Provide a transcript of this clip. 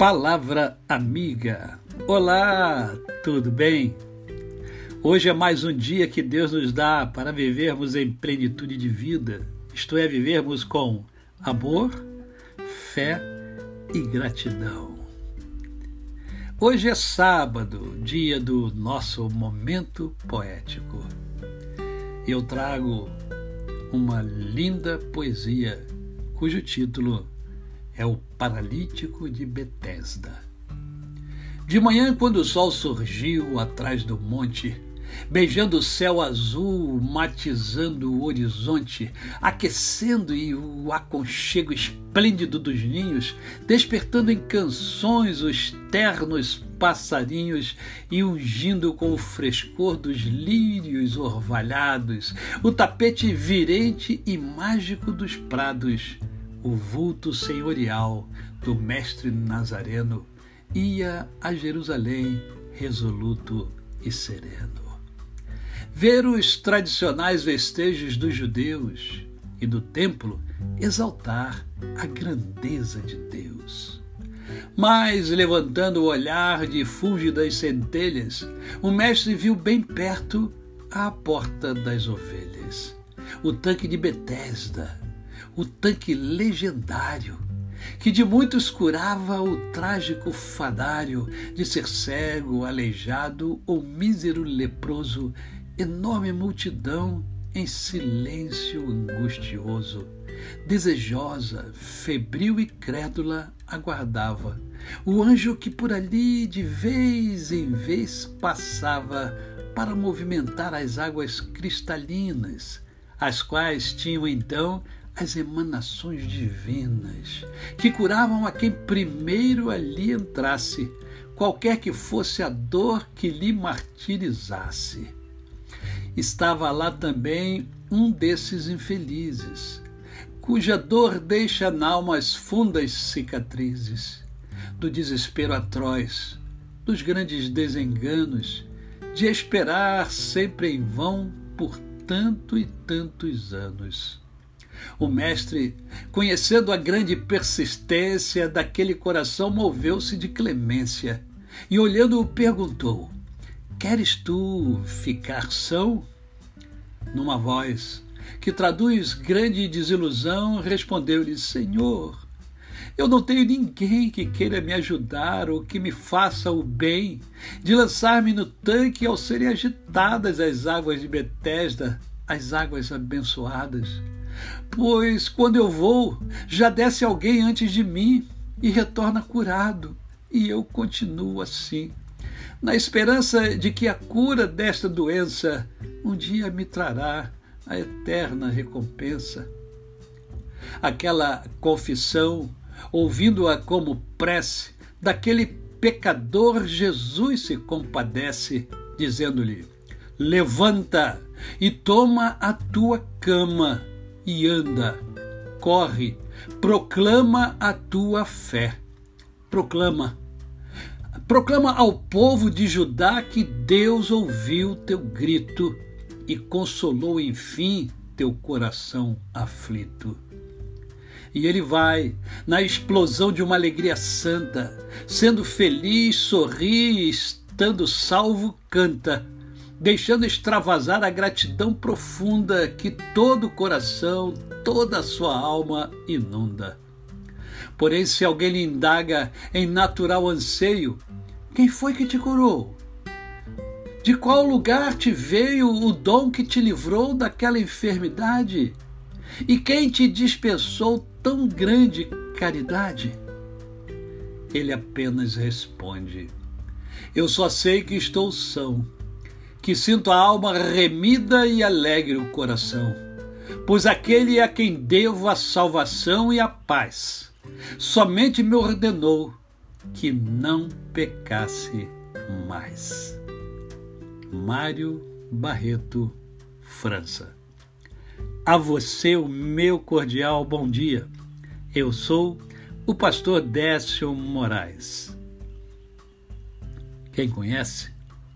Palavra Amiga. Olá, tudo bem? Hoje é mais um dia que Deus nos dá para vivermos em plenitude de vida, isto é, vivermos com amor, fé e gratidão. Hoje é sábado, dia do nosso momento poético. Eu trago uma linda poesia cujo título é o paralítico de Betesda. De manhã, quando o sol surgiu atrás do monte, beijando o céu azul, matizando o horizonte, aquecendo e o aconchego esplêndido dos ninhos, despertando em canções os ternos passarinhos e ungindo com o frescor dos lírios orvalhados, o tapete virente e mágico dos prados o vulto senhorial do mestre Nazareno ia a Jerusalém resoluto e sereno. Ver os tradicionais festejos dos judeus e do templo exaltar a grandeza de Deus. Mas, levantando o olhar de fúlgidas centelhas, o mestre viu bem perto a porta das ovelhas, o tanque de Betesda, o tanque legendário, que de muitos curava o trágico fadário de ser cego, aleijado ou mísero leproso, enorme multidão em silêncio angustioso, desejosa, febril e crédula, aguardava. O anjo que por ali de vez em vez passava para movimentar as águas cristalinas, as quais tinham então as emanações divinas que curavam a quem primeiro ali entrasse, qualquer que fosse a dor que lhe martirizasse. Estava lá também um desses infelizes, cuja dor deixa na alma as fundas cicatrizes, do desespero atroz, dos grandes desenganos, de esperar sempre em vão por tanto e tantos anos. O mestre, conhecendo a grande persistência daquele coração, moveu-se de clemência e, olhando-o, perguntou: Queres tu ficar são? Numa voz que traduz grande desilusão, respondeu-lhe: Senhor, eu não tenho ninguém que queira me ajudar ou que me faça o bem de lançar-me no tanque ao serem agitadas as águas de Betesda, as águas abençoadas. Pois quando eu vou, já desce alguém antes de mim e retorna curado, e eu continuo assim, na esperança de que a cura desta doença um dia me trará a eterna recompensa. Aquela confissão, ouvindo-a como prece, daquele pecador, Jesus se compadece, dizendo-lhe: Levanta e toma a tua cama e anda, corre, proclama a tua fé. Proclama. Proclama ao povo de Judá que Deus ouviu teu grito e consolou, enfim, teu coração aflito. E ele vai, na explosão de uma alegria santa, sendo feliz, sorri, estando salvo, canta deixando extravasar a gratidão profunda que todo o coração, toda a sua alma inunda. Porém, se alguém lhe indaga em natural anseio, quem foi que te curou? De qual lugar te veio o dom que te livrou daquela enfermidade? E quem te dispensou tão grande caridade? Ele apenas responde: Eu só sei que estou são que sinto a alma remida e alegre o coração, pois aquele a quem devo a salvação e a paz, somente me ordenou que não pecasse mais. Mário Barreto, França. A você o meu cordial bom dia. Eu sou o pastor Décio Moraes. Quem conhece,